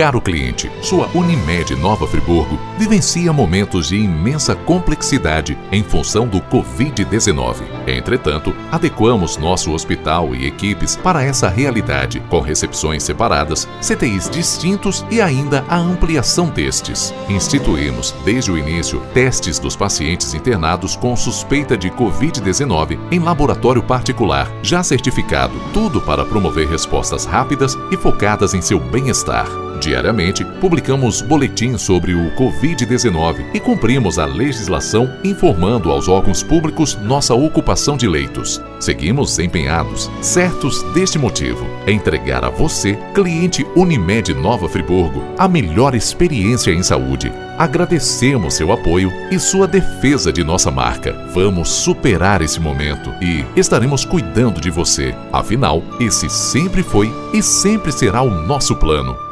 Caro cliente, sua Unimed Nova Friburgo vivencia momentos de imensa complexidade em função do Covid-19. Entretanto, adequamos nosso hospital e equipes para essa realidade, com recepções separadas, CTIs distintos e ainda a ampliação destes. Instituímos, desde o início, testes dos pacientes internados com suspeita de Covid-19 em laboratório particular, já certificado, tudo para promover respostas rápidas e focadas em seu bem-estar. Diariamente, publicamos boletins sobre o Covid-19 e cumprimos a legislação informando aos órgãos públicos nossa ocupação de leitos. Seguimos empenhados, certos deste motivo, entregar a você, cliente Unimed Nova Friburgo, a melhor experiência em saúde. Agradecemos seu apoio e sua defesa de nossa marca. Vamos superar esse momento e estaremos cuidando de você. Afinal, esse sempre foi e sempre será o nosso plano.